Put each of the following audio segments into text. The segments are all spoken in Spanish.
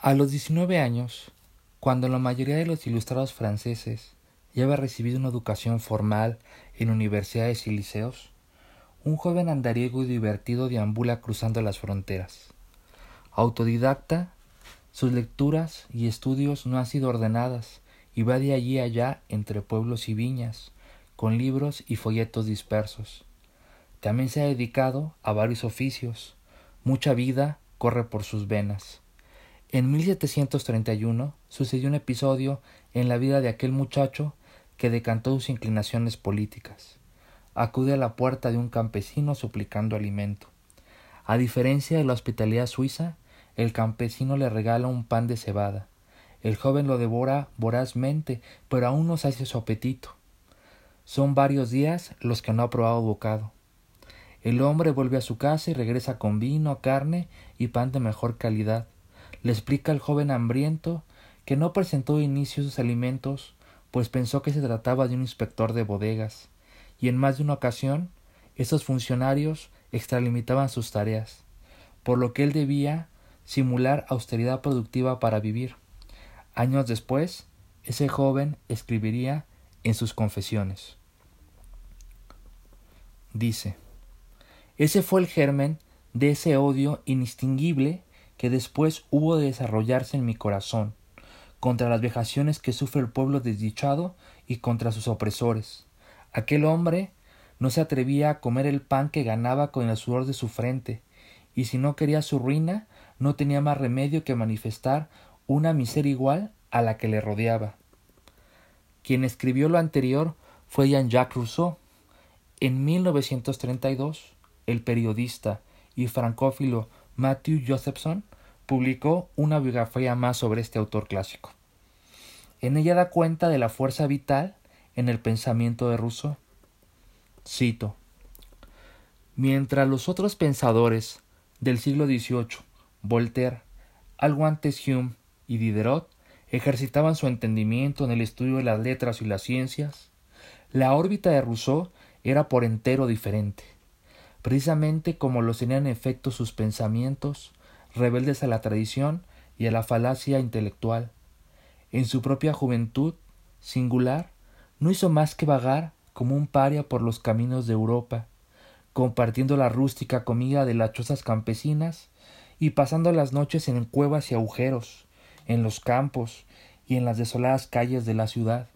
A los 19 años, cuando la mayoría de los ilustrados franceses ya había recibido una educación formal en universidades y liceos, un joven andariego y divertido deambula cruzando las fronteras. Autodidacta, sus lecturas y estudios no han sido ordenadas y va de allí a allá entre pueblos y viñas, con libros y folletos dispersos. También se ha dedicado a varios oficios. Mucha vida corre por sus venas. En 1731 sucedió un episodio en la vida de aquel muchacho que decantó sus inclinaciones políticas. Acude a la puerta de un campesino suplicando alimento. A diferencia de la hospitalidad suiza, el campesino le regala un pan de cebada. El joven lo devora vorazmente, pero aún no sacia su apetito. Son varios días los que no ha probado bocado. El hombre vuelve a su casa y regresa con vino, carne y pan de mejor calidad le explica al joven hambriento que no presentó de inicio sus alimentos, pues pensó que se trataba de un inspector de bodegas, y en más de una ocasión estos funcionarios extralimitaban sus tareas, por lo que él debía simular austeridad productiva para vivir. Años después, ese joven escribiría en sus confesiones. Dice, ese fue el germen de ese odio indistinguible que después hubo de desarrollarse en mi corazón, contra las vejaciones que sufre el pueblo desdichado y contra sus opresores. Aquel hombre no se atrevía a comer el pan que ganaba con el sudor de su frente, y si no quería su ruina, no tenía más remedio que manifestar una miseria igual a la que le rodeaba. Quien escribió lo anterior fue Jean-Jacques Rousseau. En 1932, el periodista y francófilo Matthew Josephson publicó una biografía más sobre este autor clásico. En ella da cuenta de la fuerza vital en el pensamiento de Rousseau. Cito. Mientras los otros pensadores del siglo XVIII, Voltaire, algo antes Hume y Diderot, ejercitaban su entendimiento en el estudio de las letras y las ciencias, la órbita de Rousseau era por entero diferente precisamente como lo tenían efecto sus pensamientos, rebeldes a la tradición y a la falacia intelectual. En su propia juventud, singular, no hizo más que vagar como un paria por los caminos de Europa, compartiendo la rústica comida de las chozas campesinas y pasando las noches en cuevas y agujeros, en los campos y en las desoladas calles de la ciudad.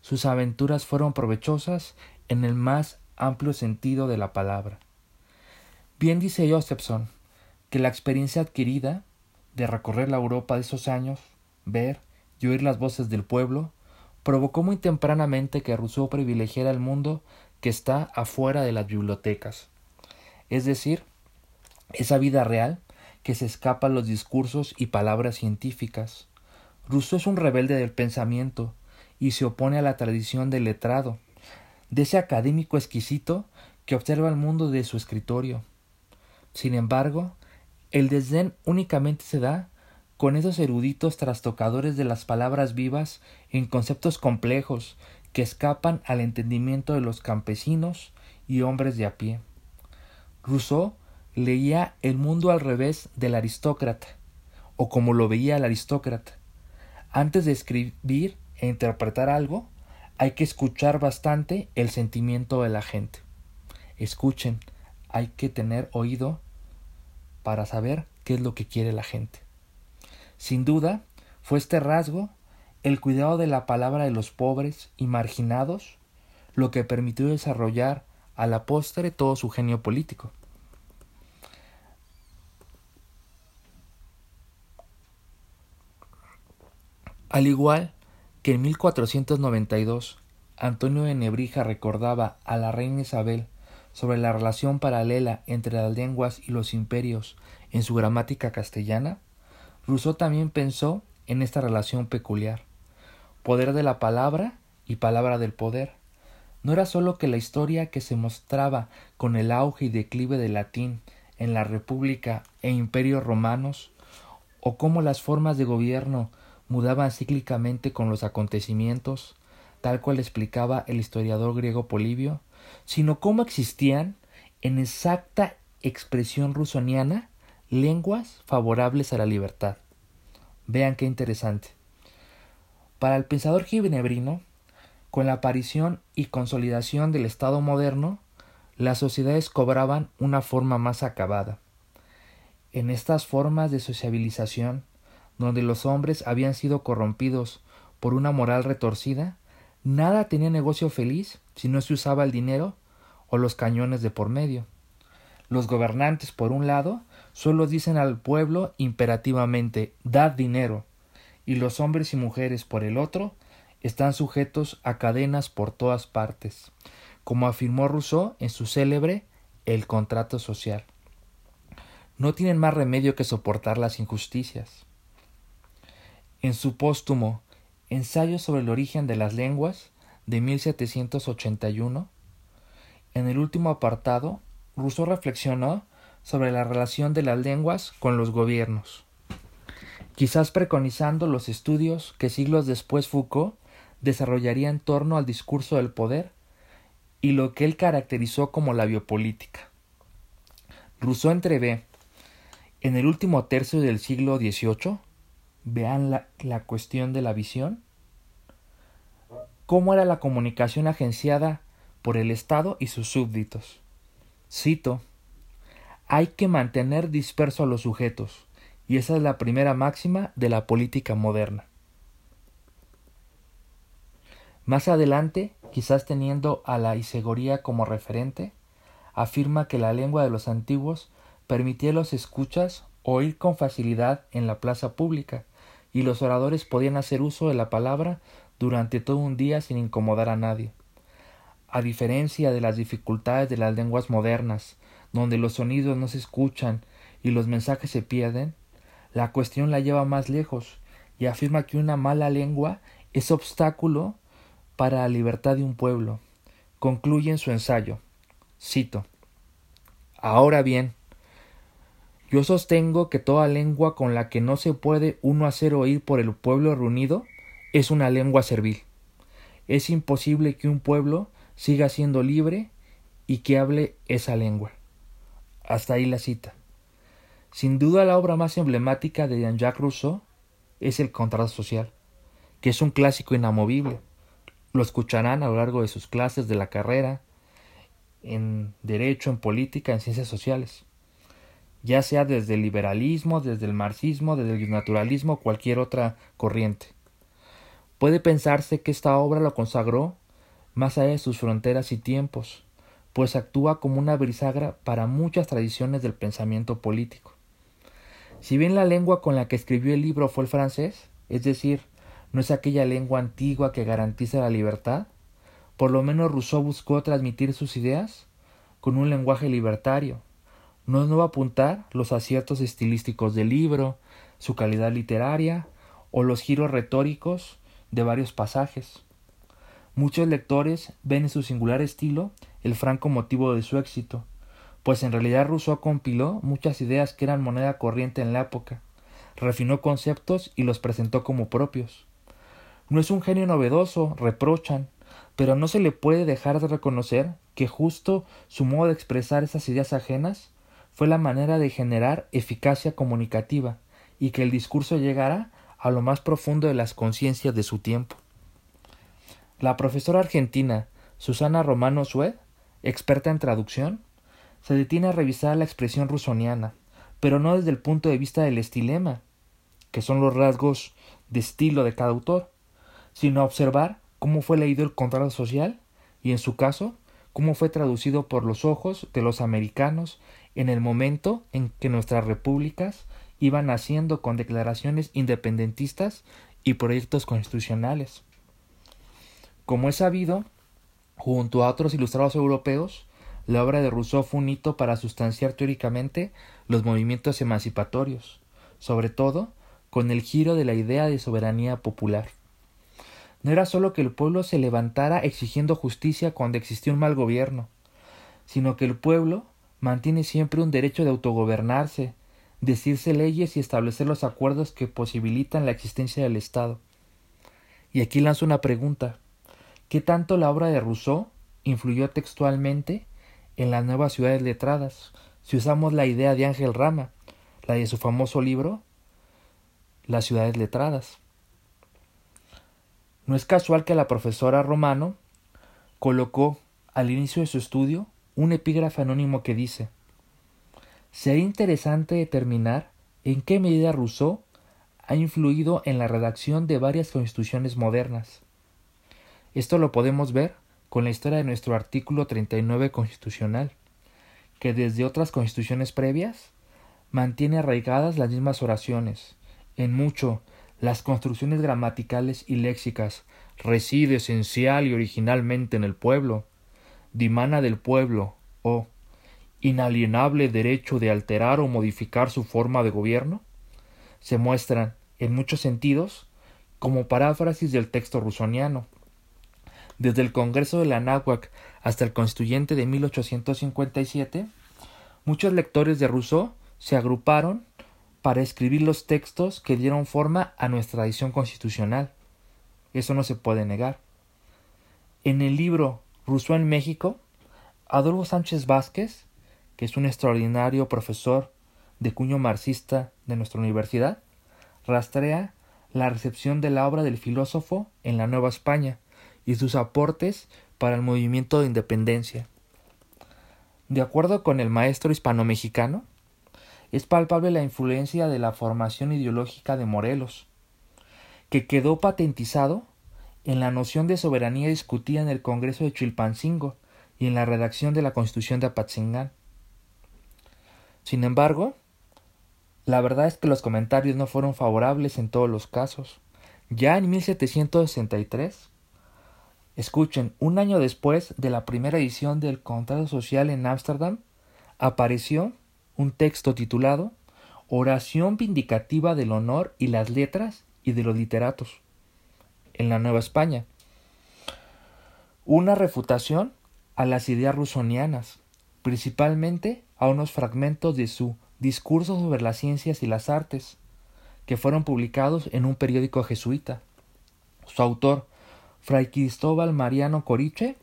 Sus aventuras fueron provechosas en el más amplio sentido de la palabra. Bien dice Josephson que la experiencia adquirida de recorrer la Europa de esos años, ver y oír las voces del pueblo, provocó muy tempranamente que Rousseau privilegiara el mundo que está afuera de las bibliotecas, es decir, esa vida real que se escapa a los discursos y palabras científicas. Rousseau es un rebelde del pensamiento y se opone a la tradición del letrado, de ese académico exquisito que observa el mundo de su escritorio, sin embargo, el desdén únicamente se da con esos eruditos trastocadores de las palabras vivas en conceptos complejos que escapan al entendimiento de los campesinos y hombres de a pie. Rousseau leía el mundo al revés del aristócrata, o como lo veía el aristócrata. Antes de escribir e interpretar algo, hay que escuchar bastante el sentimiento de la gente. Escuchen, hay que tener oído para saber qué es lo que quiere la gente. Sin duda, fue este rasgo, el cuidado de la palabra de los pobres y marginados, lo que permitió desarrollar a la postre todo su genio político. Al igual que en 1492 Antonio de Nebrija recordaba a la reina Isabel sobre la relación paralela entre las lenguas y los imperios en su gramática castellana, Rousseau también pensó en esta relación peculiar, poder de la palabra y palabra del poder. No era sólo que la historia que se mostraba con el auge y declive del latín en la República e Imperios romanos, o cómo las formas de gobierno mudaban cíclicamente con los acontecimientos, tal cual explicaba el historiador griego Polibio, sino cómo existían, en exacta expresión rusoniana, lenguas favorables a la libertad. Vean qué interesante. Para el pensador ginebrino, con la aparición y consolidación del Estado moderno, las sociedades cobraban una forma más acabada. En estas formas de sociabilización, donde los hombres habían sido corrompidos por una moral retorcida, nada tenía negocio feliz si no se usaba el dinero o los cañones de por medio. Los gobernantes, por un lado, solo dicen al pueblo imperativamente dad dinero, y los hombres y mujeres, por el otro, están sujetos a cadenas por todas partes, como afirmó Rousseau en su célebre El contrato social. No tienen más remedio que soportar las injusticias. En su póstumo Ensayo sobre el origen de las lenguas de 1781, en el último apartado, Rousseau reflexionó sobre la relación de las lenguas con los gobiernos, quizás preconizando los estudios que siglos después Foucault desarrollaría en torno al discurso del poder y lo que él caracterizó como la biopolítica. Rousseau entrevé en el último tercio del siglo XVIII, vean la, la cuestión de la visión, cómo era la comunicación agenciada por el Estado y sus súbditos. Cito, hay que mantener disperso a los sujetos, y esa es la primera máxima de la política moderna. Más adelante, quizás teniendo a la isegoría como referente, afirma que la lengua de los antiguos permitía los escuchas oír con facilidad en la plaza pública, y los oradores podían hacer uso de la palabra durante todo un día sin incomodar a nadie. A diferencia de las dificultades de las lenguas modernas, donde los sonidos no se escuchan y los mensajes se pierden, la cuestión la lleva más lejos y afirma que una mala lengua es obstáculo para la libertad de un pueblo. Concluye en su ensayo. Cito. Ahora bien, yo sostengo que toda lengua con la que no se puede uno hacer oír por el pueblo reunido es una lengua servil. Es imposible que un pueblo siga siendo libre y que hable esa lengua. Hasta ahí la cita. Sin duda la obra más emblemática de Jean-Jacques Rousseau es El contrato social, que es un clásico inamovible lo escucharán a lo largo de sus clases de la carrera, en derecho, en política, en ciencias sociales, ya sea desde el liberalismo, desde el marxismo, desde el naturalismo cualquier otra corriente. Puede pensarse que esta obra lo consagró más allá de sus fronteras y tiempos, pues actúa como una brisagra para muchas tradiciones del pensamiento político. Si bien la lengua con la que escribió el libro fue el francés, es decir, ¿No es aquella lengua antigua que garantiza la libertad? Por lo menos Rousseau buscó transmitir sus ideas con un lenguaje libertario. No es nuevo apuntar los aciertos estilísticos del libro, su calidad literaria o los giros retóricos de varios pasajes. Muchos lectores ven en su singular estilo el franco motivo de su éxito, pues en realidad Rousseau compiló muchas ideas que eran moneda corriente en la época, refinó conceptos y los presentó como propios. No es un genio novedoso, reprochan, pero no se le puede dejar de reconocer que justo su modo de expresar esas ideas ajenas fue la manera de generar eficacia comunicativa y que el discurso llegara a lo más profundo de las conciencias de su tiempo. La profesora argentina Susana Romano Sued, experta en traducción, se detiene a revisar la expresión rusoniana, pero no desde el punto de vista del estilema, que son los rasgos de estilo de cada autor, sino a observar cómo fue leído el contrato social y, en su caso, cómo fue traducido por los ojos de los americanos en el momento en que nuestras repúblicas iban naciendo con declaraciones independentistas y proyectos constitucionales. Como es sabido, junto a otros ilustrados europeos, la obra de Rousseau fue un hito para sustanciar teóricamente los movimientos emancipatorios, sobre todo con el giro de la idea de soberanía popular. No era solo que el pueblo se levantara exigiendo justicia cuando existía un mal gobierno, sino que el pueblo mantiene siempre un derecho de autogobernarse, decirse leyes y establecer los acuerdos que posibilitan la existencia del Estado. Y aquí lanzo una pregunta. ¿Qué tanto la obra de Rousseau influyó textualmente en las nuevas ciudades letradas? Si usamos la idea de Ángel Rama, la de su famoso libro, las ciudades letradas. No es casual que la profesora Romano colocó al inicio de su estudio un epígrafe anónimo que dice Sería interesante determinar en qué medida Rousseau ha influido en la redacción de varias constituciones modernas. Esto lo podemos ver con la historia de nuestro artículo 39 constitucional, que desde otras constituciones previas mantiene arraigadas las mismas oraciones, en mucho las construcciones gramaticales y léxicas, reside esencial y originalmente en el pueblo, dimana del pueblo, o inalienable derecho de alterar o modificar su forma de gobierno, se muestran, en muchos sentidos, como paráfrasis del texto rusoniano. Desde el Congreso de la Anáhuac hasta el Constituyente de 1857, muchos lectores de Rousseau se agruparon para escribir los textos que dieron forma a nuestra tradición constitucional. Eso no se puede negar. En el libro Rousseau en México, Adolfo Sánchez Vázquez, que es un extraordinario profesor de cuño marxista de nuestra universidad, rastrea la recepción de la obra del filósofo en la Nueva España y sus aportes para el movimiento de independencia. De acuerdo con el maestro hispano-mexicano, es palpable la influencia de la formación ideológica de Morelos, que quedó patentizado en la noción de soberanía discutida en el Congreso de Chilpancingo y en la redacción de la Constitución de Apatzingán. Sin embargo, la verdad es que los comentarios no fueron favorables en todos los casos. Ya en 1763, escuchen, un año después de la primera edición del Contrato Social en Ámsterdam, apareció un texto titulado Oración vindicativa del honor y las letras y de los literatos en la Nueva España. Una refutación a las ideas rusonianas, principalmente a unos fragmentos de su Discurso sobre las ciencias y las artes, que fueron publicados en un periódico jesuita. Su autor, Fray Cristóbal Mariano Coriche,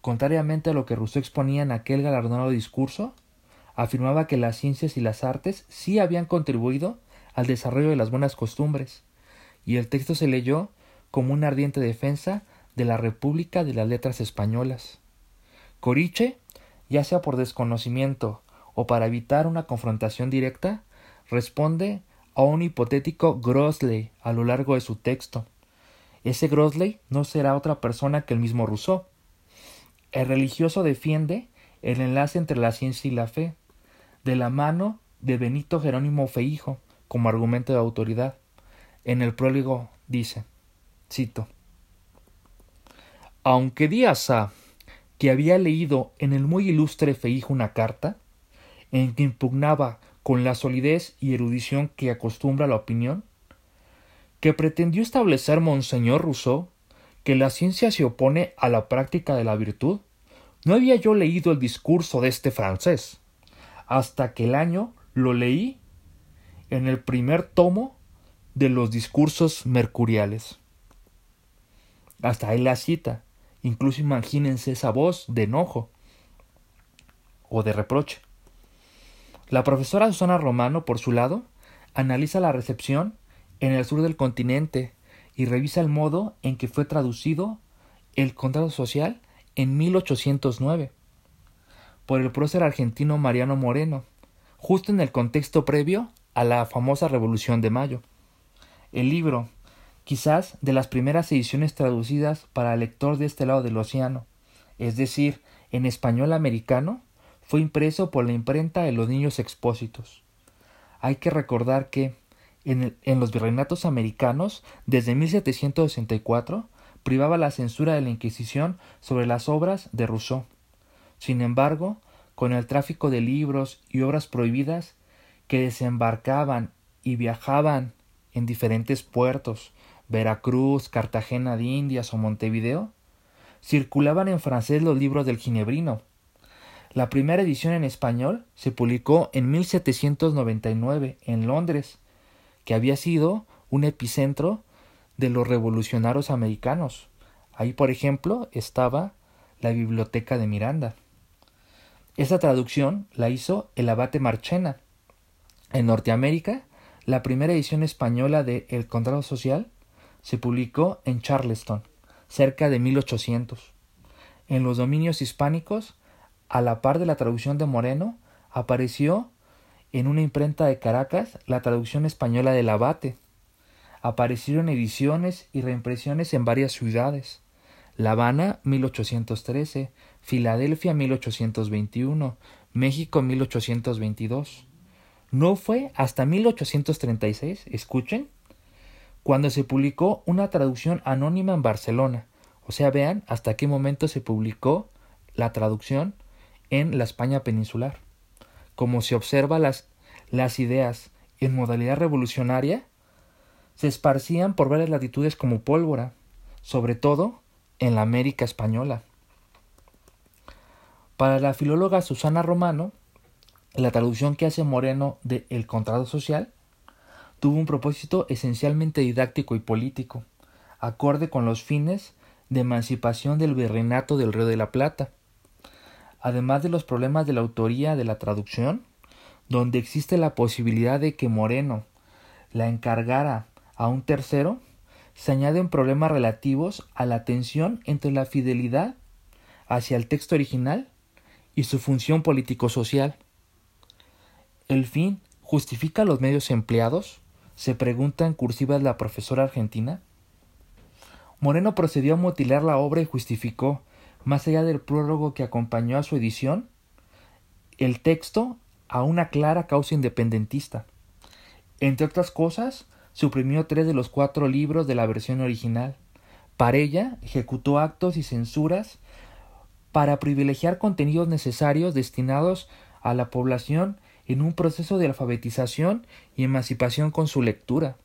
contrariamente a lo que Rousseau exponía en aquel galardonado discurso, afirmaba que las ciencias y las artes sí habían contribuido al desarrollo de las buenas costumbres, y el texto se leyó como una ardiente defensa de la República de las Letras Españolas. Coriche, ya sea por desconocimiento o para evitar una confrontación directa, responde a un hipotético Grosley a lo largo de su texto. Ese Grosley no será otra persona que el mismo Rousseau. El religioso defiende el enlace entre la ciencia y la fe, de la mano de Benito Jerónimo Feijo como argumento de autoridad. En el prólogo dice, cito, Aunque Díaz A, que había leído en el muy ilustre Feijo una carta, en que impugnaba con la solidez y erudición que acostumbra la opinión, que pretendió establecer Monseñor Rousseau que la ciencia se opone a la práctica de la virtud, no había yo leído el discurso de este francés, hasta que el año lo leí en el primer tomo de los discursos mercuriales. Hasta ahí la cita. Incluso imagínense esa voz de enojo o de reproche. La profesora Susana Romano, por su lado, analiza la recepción en el sur del continente y revisa el modo en que fue traducido el contrato social en 1809 por el prócer argentino Mariano Moreno, justo en el contexto previo a la famosa Revolución de Mayo. El libro, quizás de las primeras ediciones traducidas para el lector de este lado del océano, es decir, en español americano, fue impreso por la imprenta de los niños expósitos. Hay que recordar que en, los virreinatos americanos, desde 1764, privaba la censura de la Inquisición sobre las obras de Rousseau. Sin embargo, con el tráfico de libros y obras prohibidas que desembarcaban y viajaban en diferentes puertos, Veracruz, Cartagena de Indias o Montevideo, circulaban en francés los libros del Ginebrino, la primera edición en español se publicó en 1799 en Londres, que había sido un epicentro de los revolucionarios americanos. Ahí, por ejemplo, estaba la biblioteca de Miranda. Esa traducción la hizo el abate Marchena. En Norteamérica la primera edición española de El Contrato Social se publicó en Charleston, cerca de 1800. En los dominios hispánicos, a la par de la traducción de Moreno, apareció en una imprenta de Caracas la traducción española del Abate. Aparecieron ediciones y reimpresiones en varias ciudades. La Habana 1813, Filadelfia 1821, México 1822. No fue hasta 1836, escuchen, cuando se publicó una traducción anónima en Barcelona. O sea, vean hasta qué momento se publicó la traducción en la España peninsular. Como se observa las, las ideas en modalidad revolucionaria se esparcían por varias latitudes como pólvora, sobre todo en la América española. Para la filóloga Susana Romano, la traducción que hace Moreno de El contrato social tuvo un propósito esencialmente didáctico y político, acorde con los fines de emancipación del virreinato del Río de la Plata. Además de los problemas de la autoría de la traducción, donde existe la posibilidad de que Moreno la encargara a un tercero, se añaden problemas relativos a la tensión entre la fidelidad hacia el texto original y su función político-social. ¿El fin justifica los medios empleados? se pregunta en cursiva la profesora argentina. Moreno procedió a mutilar la obra y justificó, más allá del prólogo que acompañó a su edición, el texto a una clara causa independentista. Entre otras cosas, suprimió tres de los cuatro libros de la versión original. Para ella, ejecutó actos y censuras para privilegiar contenidos necesarios destinados a la población en un proceso de alfabetización y emancipación con su lectura.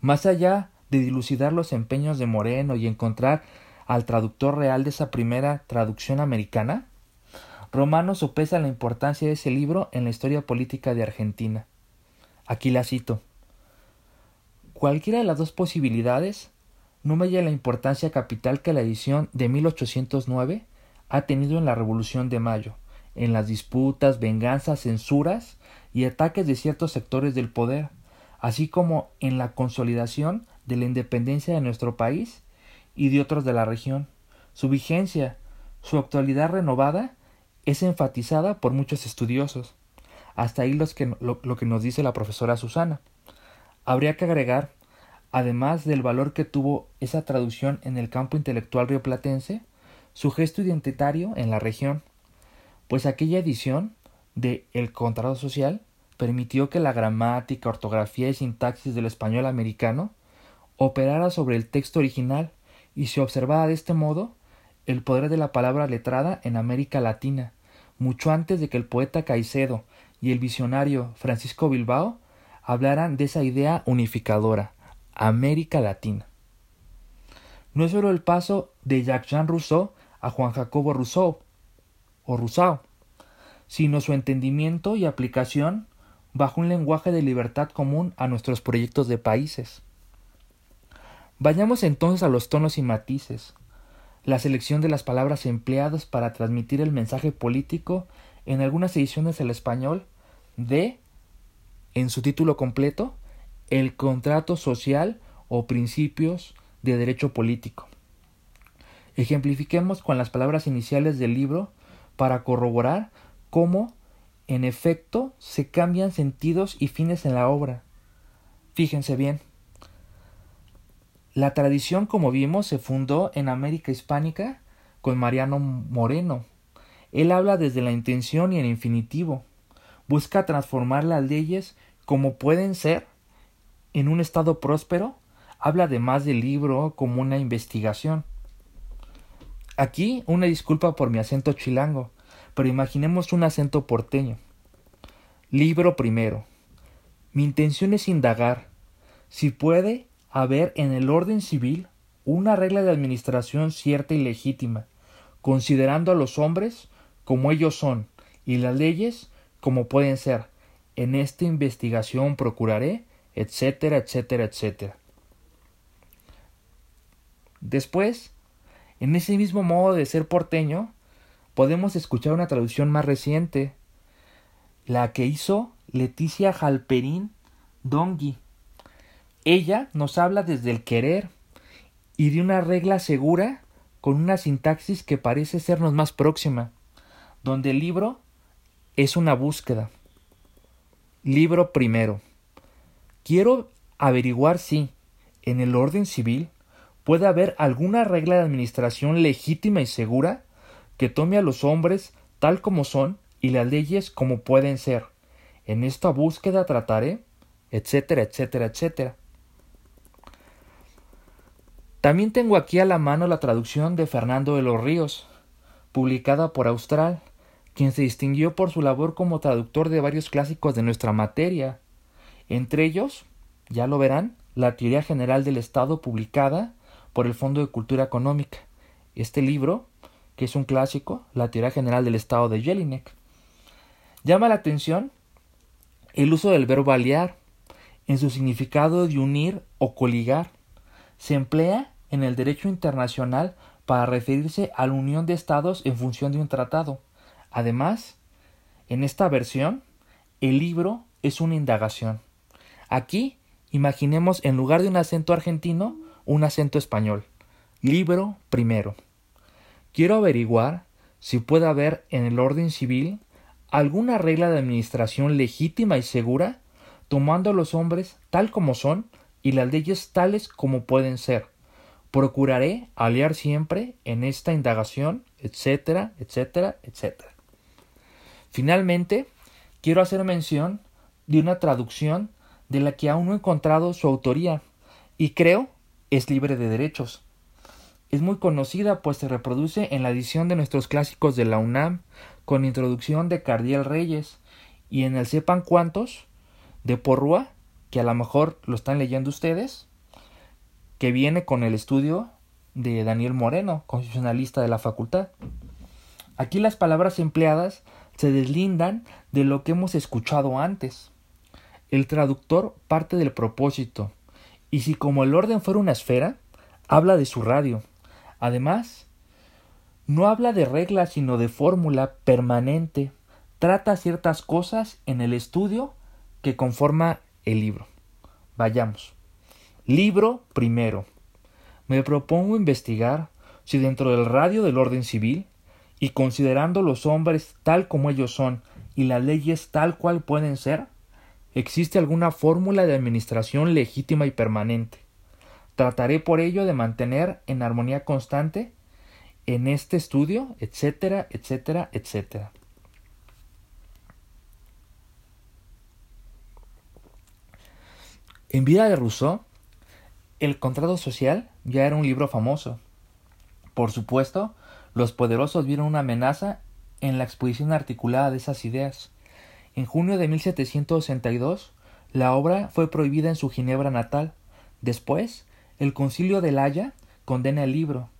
Más allá de dilucidar los empeños de Moreno y encontrar al traductor real de esa primera traducción americana, Romano sopesa la importancia de ese libro en la historia política de Argentina. Aquí la cito. Cualquiera de las dos posibilidades no haya la importancia capital que la edición de 1809 ha tenido en la Revolución de Mayo, en las disputas, venganzas, censuras y ataques de ciertos sectores del poder, así como en la consolidación de la independencia de nuestro país y de otros de la región. Su vigencia, su actualidad renovada, es enfatizada por muchos estudiosos. Hasta ahí que, lo que nos dice la profesora Susana. Habría que agregar, además del valor que tuvo esa traducción en el campo intelectual rioplatense, su gesto identitario en la región, pues aquella edición de El Contrato Social permitió que la gramática, ortografía y sintaxis del español americano operara sobre el texto original y se observaba de este modo el poder de la palabra letrada en América Latina, mucho antes de que el poeta Caicedo y el visionario Francisco Bilbao hablaran de esa idea unificadora, América Latina. No es solo el paso de Jacques-Jean Rousseau a Juan Jacobo Rousseau o Rousseau, sino su entendimiento y aplicación bajo un lenguaje de libertad común a nuestros proyectos de países. Vayamos entonces a los tonos y matices, la selección de las palabras empleadas para transmitir el mensaje político en algunas ediciones del español de en su título completo, el contrato social o principios de derecho político. Ejemplifiquemos con las palabras iniciales del libro para corroborar cómo, en efecto, se cambian sentidos y fines en la obra. Fíjense bien. La tradición, como vimos, se fundó en América Hispánica con Mariano Moreno. Él habla desde la intención y el infinitivo. Busca transformar las leyes como pueden ser en un estado próspero, habla además del libro como una investigación. Aquí una disculpa por mi acento chilango, pero imaginemos un acento porteño. Libro primero. Mi intención es indagar si puede haber en el orden civil una regla de administración cierta y legítima, considerando a los hombres como ellos son y las leyes como pueden ser, en esta investigación procuraré, etcétera, etcétera, etcétera. Después, en ese mismo modo de ser porteño, podemos escuchar una traducción más reciente, la que hizo Leticia Jalperín Dongi. Ella nos habla desde el querer y de una regla segura con una sintaxis que parece sernos más próxima, donde el libro es una búsqueda. Libro primero. Quiero averiguar si, en el orden civil, puede haber alguna regla de administración legítima y segura que tome a los hombres tal como son y las leyes como pueden ser. En esta búsqueda trataré, etcétera, etcétera, etcétera. También tengo aquí a la mano la traducción de Fernando de los Ríos, publicada por Austral, quien se distinguió por su labor como traductor de varios clásicos de nuestra materia, entre ellos, ya lo verán, la Teoría General del Estado publicada por el Fondo de Cultura Económica. Este libro, que es un clásico, la Teoría General del Estado de Jelinek. Llama la atención el uso del verbo aliar en su significado de unir o coligar. Se emplea en el derecho internacional para referirse a la unión de estados en función de un tratado. Además, en esta versión, el libro es una indagación. Aquí, imaginemos en lugar de un acento argentino, un acento español. Libro primero. Quiero averiguar si puede haber en el orden civil alguna regla de administración legítima y segura, tomando a los hombres tal como son y las leyes tales como pueden ser. Procuraré aliar siempre en esta indagación, etcétera, etcétera, etcétera. Finalmente, quiero hacer mención de una traducción de la que aún no he encontrado su autoría y creo es libre de derechos. Es muy conocida pues se reproduce en la edición de nuestros clásicos de la UNAM con introducción de Cardiel Reyes y en el Sepan Cuántos de Porrúa, que a lo mejor lo están leyendo ustedes, que viene con el estudio de Daniel Moreno, constitucionalista de la facultad. Aquí las palabras empleadas se deslindan de lo que hemos escuchado antes. El traductor parte del propósito, y si como el orden fuera una esfera, habla de su radio. Además, no habla de regla sino de fórmula permanente, trata ciertas cosas en el estudio que conforma el libro. Vayamos. Libro primero. Me propongo investigar si dentro del radio del orden civil y considerando los hombres tal como ellos son y las leyes tal cual pueden ser, existe alguna fórmula de administración legítima y permanente. Trataré por ello de mantener en armonía constante en este estudio, etcétera, etcétera, etcétera. En vida de Rousseau, El contrato social ya era un libro famoso. Por supuesto, los poderosos vieron una amenaza en la exposición articulada de esas ideas. En junio de 1762, la obra fue prohibida en su Ginebra natal. Después, el Concilio de La Haya condena el libro.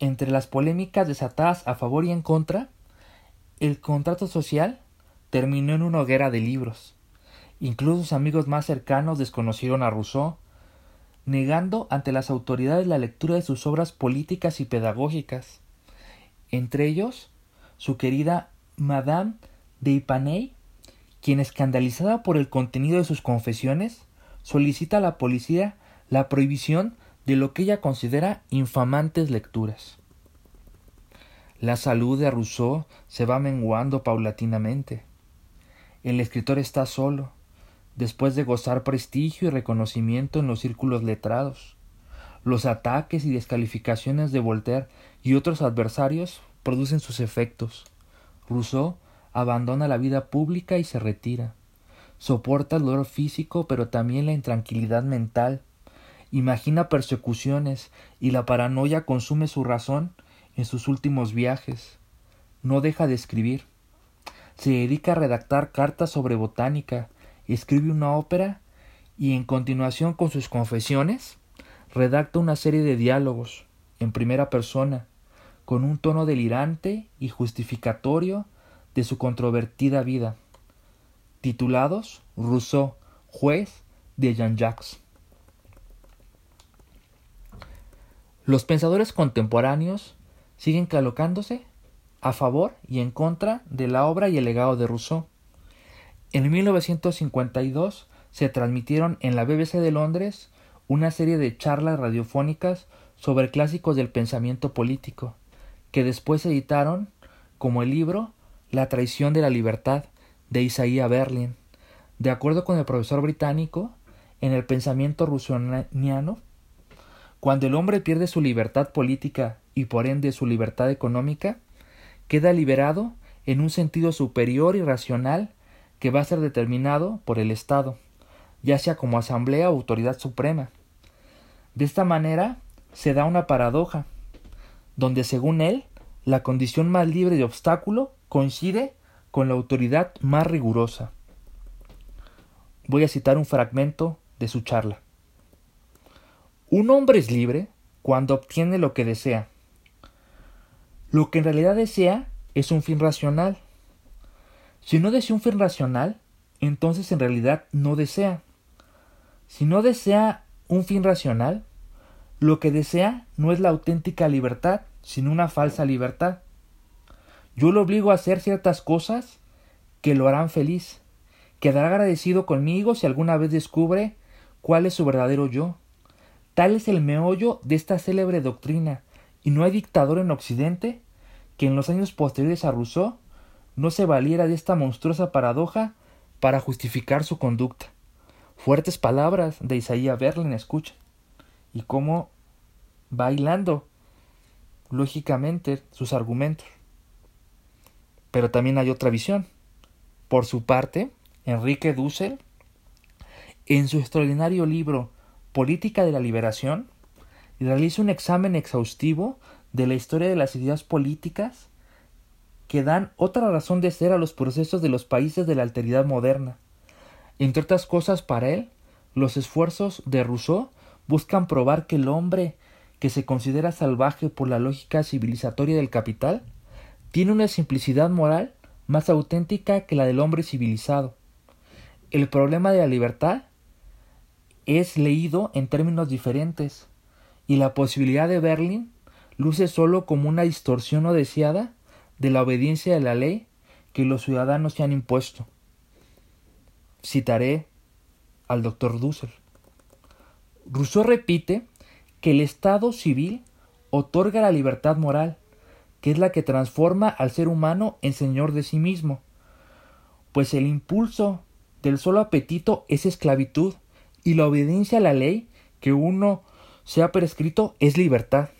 Entre las polémicas desatadas a favor y en contra, el contrato social terminó en una hoguera de libros. Incluso sus amigos más cercanos desconocieron a Rousseau, negando ante las autoridades la lectura de sus obras políticas y pedagógicas entre ellos su querida Madame de Ipaney, quien escandalizada por el contenido de sus confesiones, solicita a la policía la prohibición de lo que ella considera infamantes lecturas. La salud de Rousseau se va menguando paulatinamente. El escritor está solo, después de gozar prestigio y reconocimiento en los círculos letrados. Los ataques y descalificaciones de Voltaire y otros adversarios producen sus efectos. Rousseau abandona la vida pública y se retira. Soporta el dolor físico, pero también la intranquilidad mental. Imagina persecuciones y la paranoia consume su razón en sus últimos viajes. No deja de escribir. Se dedica a redactar cartas sobre botánica, escribe una ópera y en continuación con sus confesiones redacta una serie de diálogos en primera persona con un tono delirante y justificatorio de su controvertida vida, titulados Rousseau, juez de Jean-Jacques. Los pensadores contemporáneos siguen colocándose a favor y en contra de la obra y el legado de Rousseau. En 1952 se transmitieron en la BBC de Londres una serie de charlas radiofónicas sobre clásicos del pensamiento político, que después editaron como el libro La traición de la libertad de Isaiah Berlin. De acuerdo con el profesor británico, en el pensamiento rusoniano, cuando el hombre pierde su libertad política y por ende su libertad económica, queda liberado en un sentido superior y racional que va a ser determinado por el Estado, ya sea como asamblea o autoridad suprema. De esta manera se da una paradoja, donde según él, la condición más libre de obstáculo coincide con la autoridad más rigurosa. Voy a citar un fragmento de su charla. Un hombre es libre cuando obtiene lo que desea. Lo que en realidad desea es un fin racional. Si no desea un fin racional, entonces en realidad no desea. Si no desea un fin racional, lo que desea no es la auténtica libertad, sino una falsa libertad. Yo lo obligo a hacer ciertas cosas que lo harán feliz. Quedará agradecido conmigo si alguna vez descubre cuál es su verdadero yo. Tal es el meollo de esta célebre doctrina, y no hay dictador en Occidente que en los años posteriores a Rousseau no se valiera de esta monstruosa paradoja para justificar su conducta. Fuertes palabras de Isaías Berlin, escucha, y cómo bailando lógicamente sus argumentos. Pero también hay otra visión. Por su parte, Enrique Dussel, en su extraordinario libro Política de la Liberación, realiza un examen exhaustivo de la historia de las ideas políticas que dan otra razón de ser a los procesos de los países de la alteridad moderna. Entre otras cosas, para él, los esfuerzos de Rousseau buscan probar que el hombre que se considera salvaje por la lógica civilizatoria del capital, tiene una simplicidad moral más auténtica que la del hombre civilizado. El problema de la libertad es leído en términos diferentes, y la posibilidad de Berlín luce solo como una distorsión no deseada de la obediencia de la ley que los ciudadanos se han impuesto. Citaré al doctor Dussel. Rousseau repite que el Estado civil otorga la libertad moral, que es la que transforma al ser humano en señor de sí mismo, pues el impulso del solo apetito es esclavitud y la obediencia a la ley que uno se ha prescrito es libertad.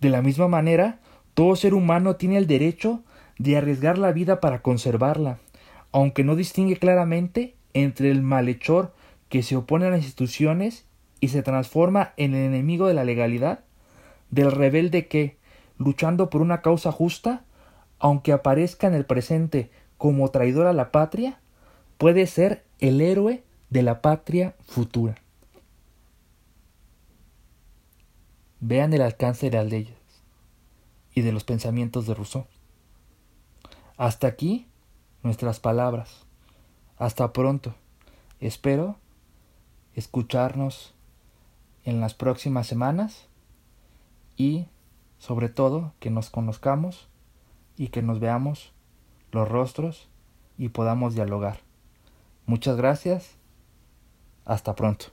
De la misma manera, todo ser humano tiene el derecho de arriesgar la vida para conservarla, aunque no distingue claramente entre el malhechor que se opone a las instituciones y se transforma en el enemigo de la legalidad, del rebelde que, luchando por una causa justa, aunque aparezca en el presente como traidor a la patria, puede ser el héroe de la patria futura. Vean el alcance de las leyes y de los pensamientos de Rousseau. Hasta aquí nuestras palabras. Hasta pronto. Espero escucharnos en las próximas semanas y sobre todo que nos conozcamos y que nos veamos los rostros y podamos dialogar. Muchas gracias. Hasta pronto.